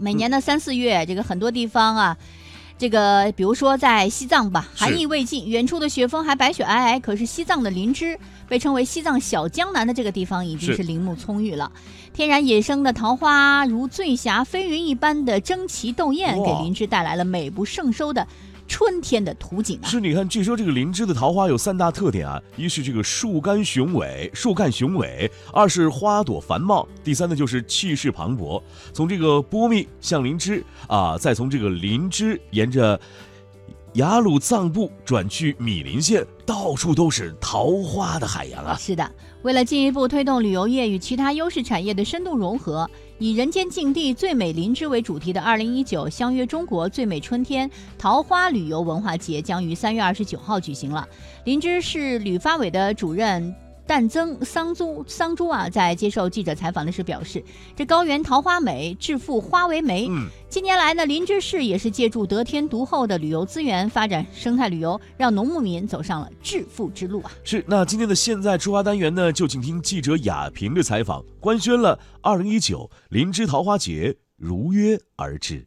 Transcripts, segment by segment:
每年的三四月，这个很多地方啊。这个，比如说在西藏吧，寒意未尽，远处的雪峰还白雪皑皑。可是西藏的林芝，被称为西藏小江南的这个地方，已经是林木葱郁了。天然野生的桃花如醉霞飞云一般的争奇斗艳，给林芝带来了美不胜收的。春天的图景啊，是你看，据说这个林芝的桃花有三大特点啊，一是这个树干雄伟，树干雄伟；二是花朵繁茂；第三呢就是气势磅礴。从这个波密向林芝啊，再从这个林芝沿着。雅鲁藏布转去米林县，到处都是桃花的海洋啊！是的，为了进一步推动旅游业与其他优势产业的深度融合，以“人间境地最美林芝”为主题的二零一九相约中国最美春天桃花旅游文化节将于三月二十九号举行了。林芝市旅发委的主任。但增桑珠桑珠啊，在接受记者采访的时候表示，这高原桃花美，致富花为媒。嗯，近年来呢，林芝市也是借助得天独厚的旅游资源，发展生态旅游，让农牧民走上了致富之路啊。是，那今天的现在出发单元呢，就请听记者雅萍的采访，官宣了二零一九林芝桃花节如约而至。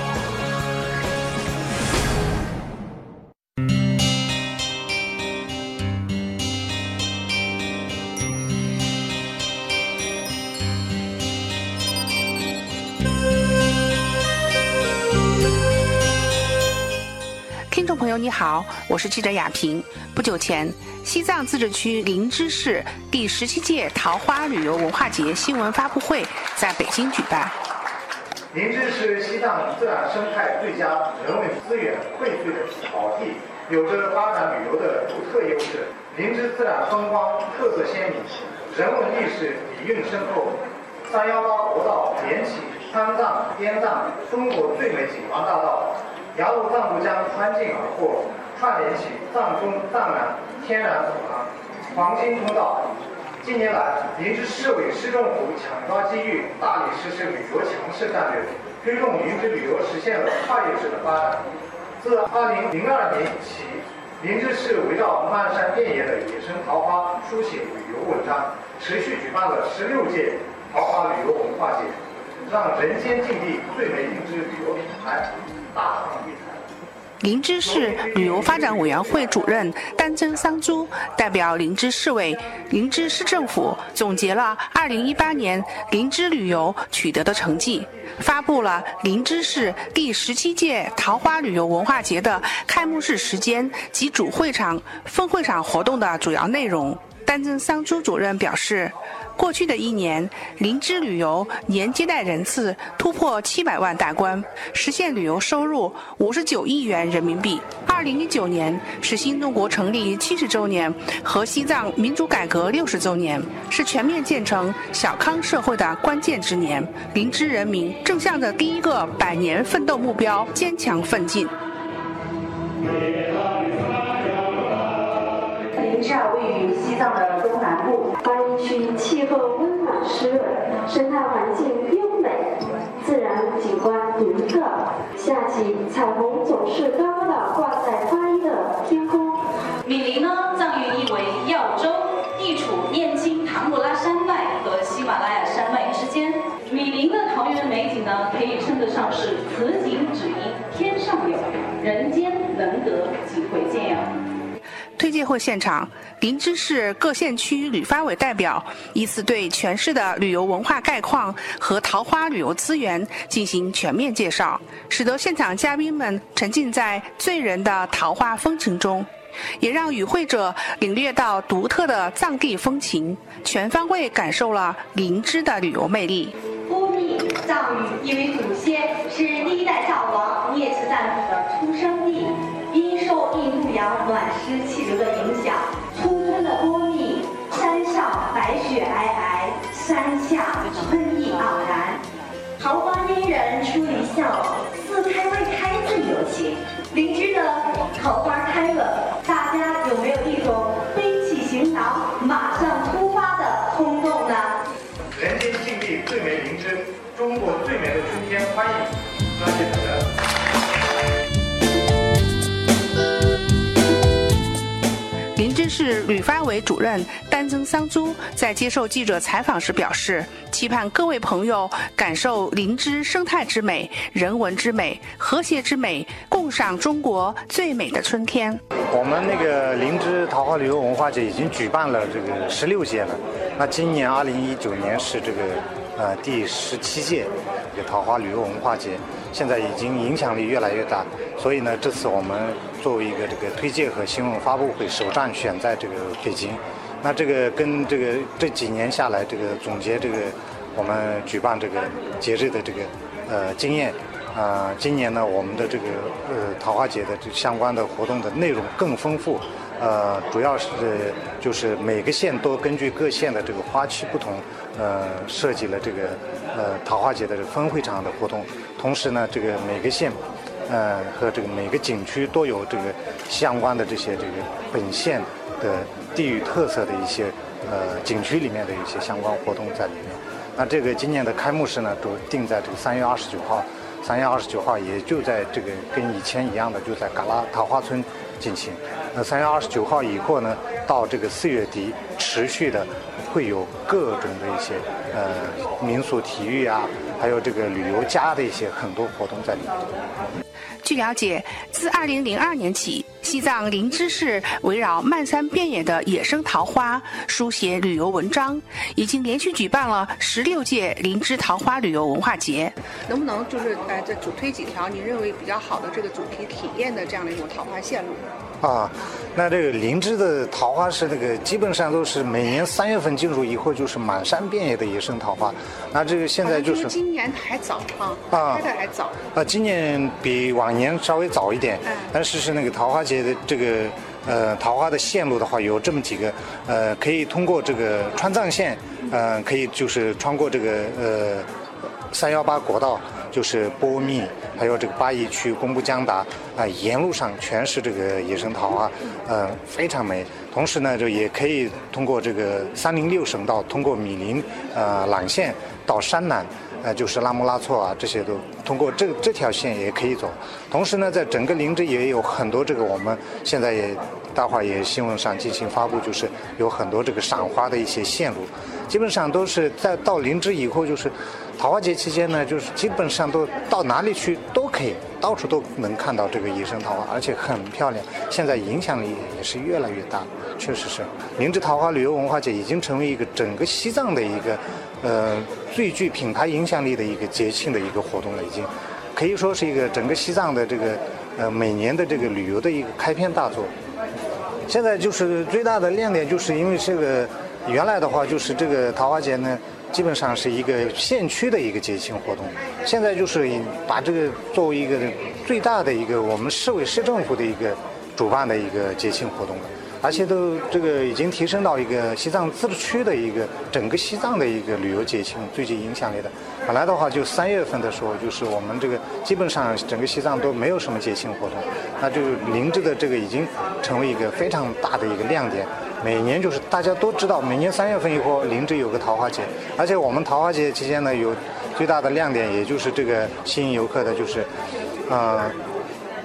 朋友你好，我是记者雅萍。不久前，西藏自治区林芝市第十七届桃花旅游文化节新闻发布会在北京举办。林芝是西藏自然生态最佳、人文资源荟萃的宝地，有着发展旅游的独特优势。林芝自然风光特色鲜明，人文历史底蕴深厚。三幺八国道连起川藏、滇藏中国最美景观大道。雅鲁藏布江穿境而过，串联起藏中藏南天然走廊、黄金通道。近年来，林芝市委市政府抢抓机遇，大力实施旅游强势战略，推动林芝旅游实现了跨越式的发展。自2002年起，林芝市围绕漫山遍野的野生桃花书写旅游文章，持续举办了16届桃花旅游文化节，让人间境地最美林芝旅游品牌。林芝市旅游发展委员会主任丹增桑珠代表林芝市委、林芝市政府总结了2018年林芝旅游取得的成绩，发布了林芝市第十七届桃花旅游文化节的开幕式时间及主会场、分会场活动的主要内容。丹增桑珠主任表示。过去的一年，林芝旅游年接待人次突破七百万大关，实现旅游收入五十九亿元人民币。二零一九年是新中国成立七十周年和西藏民主改革六十周年，是全面建成小康社会的关键之年。林芝人民正向着第一个百年奋斗目标坚强奋进。林芝，位于西藏的。区气候温暖湿润，生态环境优美，自然景观独特。夏季彩虹总是高高的挂在发衣的天空。米林呢，藏语意为耀州，地处念青唐古拉山脉和喜马拉雅山脉之间。米林的桃源美景呢，可以称得上是此景只应天上有，人间能得几回见呀。推介会现场，林芝市各县区旅发委代表依次对全市的旅游文化概况和桃花旅游资源进行全面介绍，使得现场嘉宾们沉浸在醉人的桃花风情中，也让与会者领略到独特的藏地风情，全方位感受了林芝的旅游魅力。波密藏语意为祖先，是第一代藏王聂赤赞普的出生地。因受印度洋暖湿气流的影响，山下春意盎然。桃花嫣然出离笑，似开未开自有情。邻居的桃花开了，大家有没有一种背起行囊马上出发的冲动呢？人间境地最美灵芝，中国最美的春天，欢迎市旅发委主任丹增桑珠在接受记者采访时表示，期盼各位朋友感受灵芝生态之美、人文之美、和谐之美，共赏中国最美的春天。我们那个灵芝桃花旅游文化节已经举办了这个十六届了，那今年二零一九年是这个呃第十七届这个桃花旅游文化节，现在已经影响力越来越大，所以呢，这次我们作为一个这个推介和新闻发布会首站选在这个北京，那这个跟这个这几年下来这个总结这个我们举办这个节日的这个呃经验。啊，今年呢，我们的这个呃桃花节的这相关的活动的内容更丰富，呃，主要是就是每个县都根据各县的这个花期不同，呃，设计了这个呃桃花节的这分会场的活动。同时呢，这个每个县，呃和这个每个景区都有这个相关的这些这个本县的地域特色的一些呃景区里面的一些相关活动在里面。那这个今年的开幕式呢，都定在这个三月二十九号。三月二十九号，也就在这个跟以前一样的，就在嘎拉桃花村进行。那三月二十九号以后呢，到这个四月底，持续的会有各种的一些呃民俗体育啊，还有这个旅游家的一些很多活动在里面。据了解，自2002年起，西藏林芝市围绕漫山遍野的野生桃花书写旅游文章，已经连续举办了十六届林芝桃花旅游文化节。能不能就是呃，这主推几条你认为比较好的这个主题体验的这样的一种桃花线路？啊，那这个灵芝的桃花是那个基本上都是每年三月份进入以后就是满山遍野的野生桃花。那这个现在就是今年还早哈，啊，开的还早。啊，今年比往年稍微早一点，但是是那个桃花节的这个呃桃花的线路的话有这么几个，呃，可以通过这个川藏线，呃，可以就是穿过这个呃三幺八国道。就是波密，还有这个巴宜区、工布江达啊，沿路上全是这个野生桃花，呃，非常美。同时呢，就也可以通过这个三零六省道，通过米林、呃朗县到山南，呃，就是拉木拉措啊，这些都通过这这条线也可以走。同时呢，在整个林芝也有很多这个我们现在也待会儿也新闻上进行发布，就是有很多这个赏花的一些线路，基本上都是在到林芝以后就是。桃花节期间呢，就是基本上都到哪里去都可以，到处都能看到这个野生桃花，而且很漂亮。现在影响力也是越来越大，确实是。灵芝桃花旅游文化节已经成为一个整个西藏的一个，呃，最具品牌影响力的一个节庆的一个活动了，已经可以说是一个整个西藏的这个，呃，每年的这个旅游的一个开篇大作。现在就是最大的亮点，就是因为这个原来的话就是这个桃花节呢。基本上是一个县区的一个节庆活动，现在就是把这个作为一个最大的一个我们市委市政府的一个主办的一个节庆活动了，而且都这个已经提升到一个西藏自治区的一个整个西藏的一个旅游节庆最具影响力的。本来的话就三月份的时候，就是我们这个基本上整个西藏都没有什么节庆活动，那就林芝的这个已经成为一个非常大的一个亮点。每年就是大家都知道，每年三月份以后，林芝有个桃花节，而且我们桃花节期间呢，有最大的亮点，也就是这个吸引游客的，就是，呃。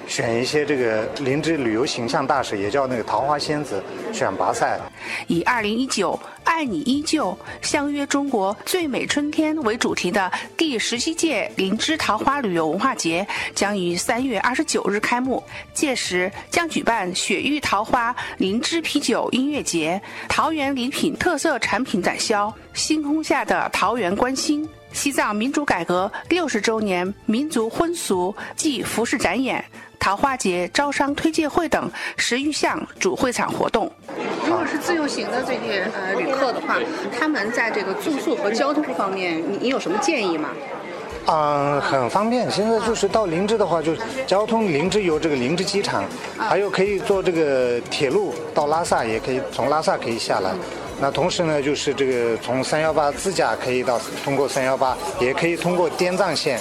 选一些这个林芝旅游形象大使，也叫那个桃花仙子选拔赛。以“二零一九爱你依旧，相约中国最美春天”为主题的第十七届林芝桃花旅游文化节将于三月二十九日开幕。届时将举办雪域桃花林芝啤酒音乐节、桃园礼品特色产品展销、星空下的桃园观星、西藏民主改革六十周年民族婚俗暨服饰展演。桃花节招商推介会等十余项主会场活动。如果是自由行的这些呃旅客的话，他们在这个住宿和交通方面，你你有什么建议吗？嗯，很方便。现在就是到林芝的话，就交通林芝有这个林芝机场，还有可以坐这个铁路到拉萨，也可以从拉萨可以下来。那同时呢，就是这个从三幺八自驾可以到通过三幺八，也可以通过滇藏线。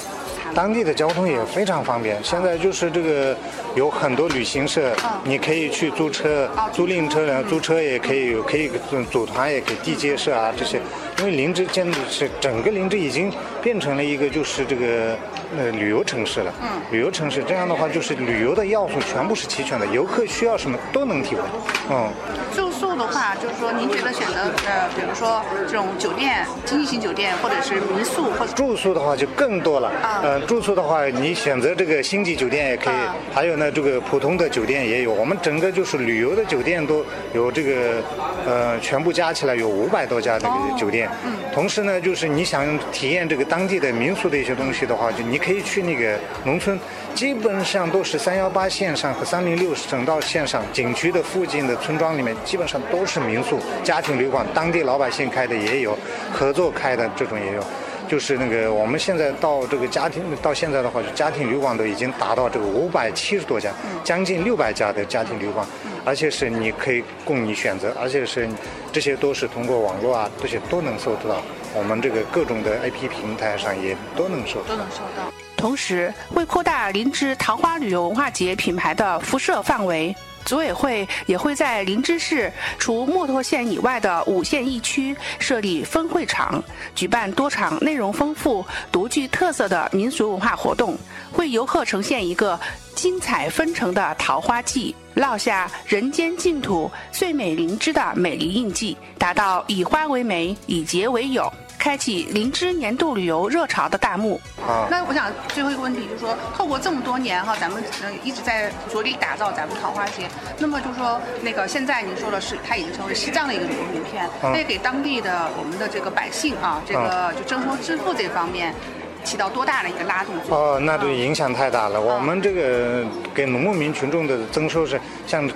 当地的交通也非常方便。现在就是这个有很多旅行社，你可以去租车、租赁车，租车也可以，可以组团，也可以地接社啊这些。因为林芝现在是整个林芝已经变成了一个就是这个呃旅游城市了。嗯，旅游城市这样的话，就是旅游的要素全部是齐全的，游客需要什么都能提供。嗯。住宿的话，就是说您觉得选择呃，比如说这种酒店、经济型酒店，或者是民宿，或者住宿的话就更多了。啊。呃，住宿的话，你选择这个星级酒店也可以，还有呢，这个普通的酒店也有。我们整个就是旅游的酒店都有这个，呃，全部加起来有五百多家这个酒店。嗯。同时呢，就是你想体验这个当地的民宿的一些东西的话，就你可以去那个农村。基本上都是三幺八线上和三零六省道线上景区的附近的村庄里面，基本上都是民宿、家庭旅馆，当地老百姓开的也有，合作开的这种也有。就是那个我们现在到这个家庭到现在的话，就家庭旅馆都已经达到这个五百七十多家，将近六百家的家庭旅馆，而且是你可以供你选择，而且是这些都是通过网络啊，这些都能搜得到。我们这个各种的 A P 平台上也都能搜，都能收到。同时，为扩大灵芝桃花旅游文化节品牌的辐射范围，组委会也会在灵芝市除墨脱县以外的五县一区设立分会场，举办多场内容丰富、独具特色的民俗文化活动，为游客呈现一个精彩纷呈的桃花季，烙下人间净土最美灵芝的美丽印记，达到以花为媒，以节为友。开启灵芝年度旅游热潮的大幕。啊，那我想最后一个问题就是说，透过这么多年哈，咱们一直在着力打造咱们桃花节。那么就是说，那个现在您说的是，它已经成为西藏的一个旅游名片，那给当地的我们的这个百姓啊，这个就征收支付这方面起到多大的一个拉动作用？哦，那对影响太大了。我们这个给农牧民群众的增收是，像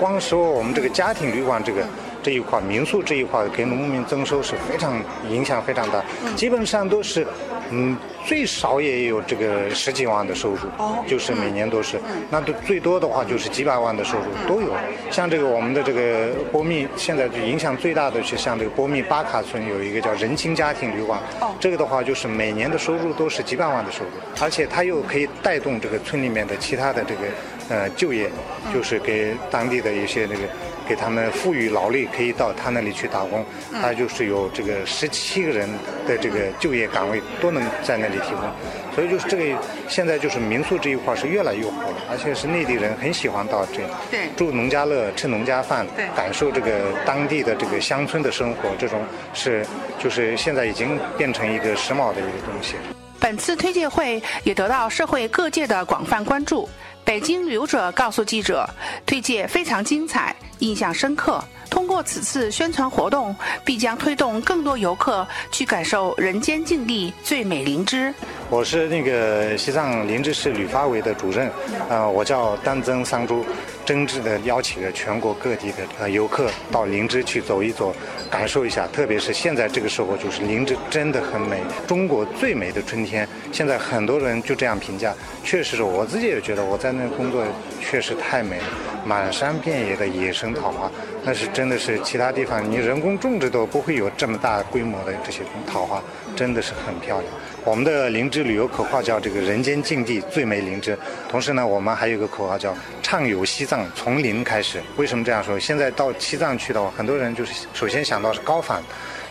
光说我们这个家庭旅馆这个。这一块民宿这一块给农民增收是非常影响非常大，基本上都是，嗯，最少也有这个十几万的收入，就是每年都是，那都最多的话就是几百万的收入都有。像这个我们的这个波密，现在就影响最大的是像这个波密巴卡村有一个叫人情家庭旅馆，这个的话就是每年的收入都是几百万的收入，而且它又可以带动这个村里面的其他的这个呃就业，就是给当地的一些那个。给他们赋予劳力，可以到他那里去打工，他就是有这个十七个人的这个就业岗位都能在那里提供，所以就是这个现在就是民宿这一块是越来越火了，而且是内地人很喜欢到这对。住农家乐，吃农家饭，对感受这个当地的这个乡村的生活，这种是就是现在已经变成一个时髦的一个东西。本次推介会也得到社会各界的广泛关注。北京旅游者告诉记者，推介非常精彩，印象深刻。通过此次宣传活动，必将推动更多游客去感受人间净地最美灵芝。我是那个西藏林芝市旅发委的主任，呃，我叫丹增桑珠。真挚的邀请了全国各地的呃游客到林芝去走一走，感受一下。特别是现在这个时候，就是林芝真的很美，中国最美的春天。现在很多人就这样评价，确实是我自己也觉得我在那工作确实太美了，满山遍野的野生桃花，那是真的是其他地方你人工种植都不会有这么大规模的这些桃花，真的是很漂亮。我们的灵芝旅游口号叫“这个人间净地最美灵芝”，同时呢，我们还有一个口号叫“畅游西藏从零开始”。为什么这样说？现在到西藏去的话，很多人就是首先想到是高反，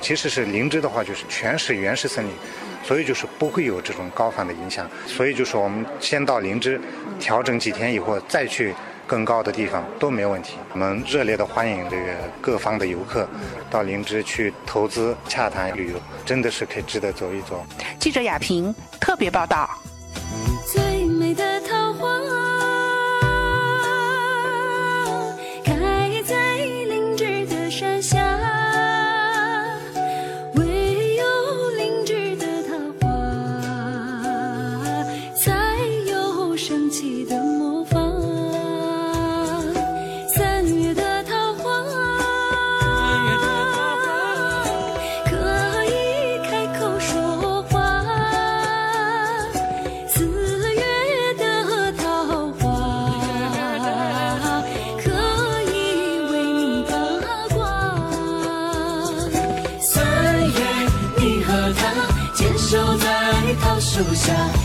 其实是灵芝的话就是全是原始森林，所以就是不会有这种高反的影响。所以就是我们先到灵芝，调整几天以后再去。更高的地方都没问题。我们热烈的欢迎这个各方的游客到灵芝去投资、洽谈旅游，真的是可以值得走一走。记者亚平特别报道。树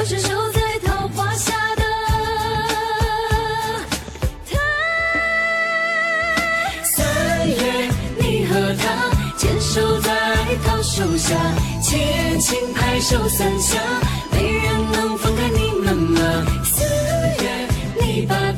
我守在桃花下的他，三月你和他牵手在桃树下，轻轻拍手三下，没人能分开你们啊。四月你把。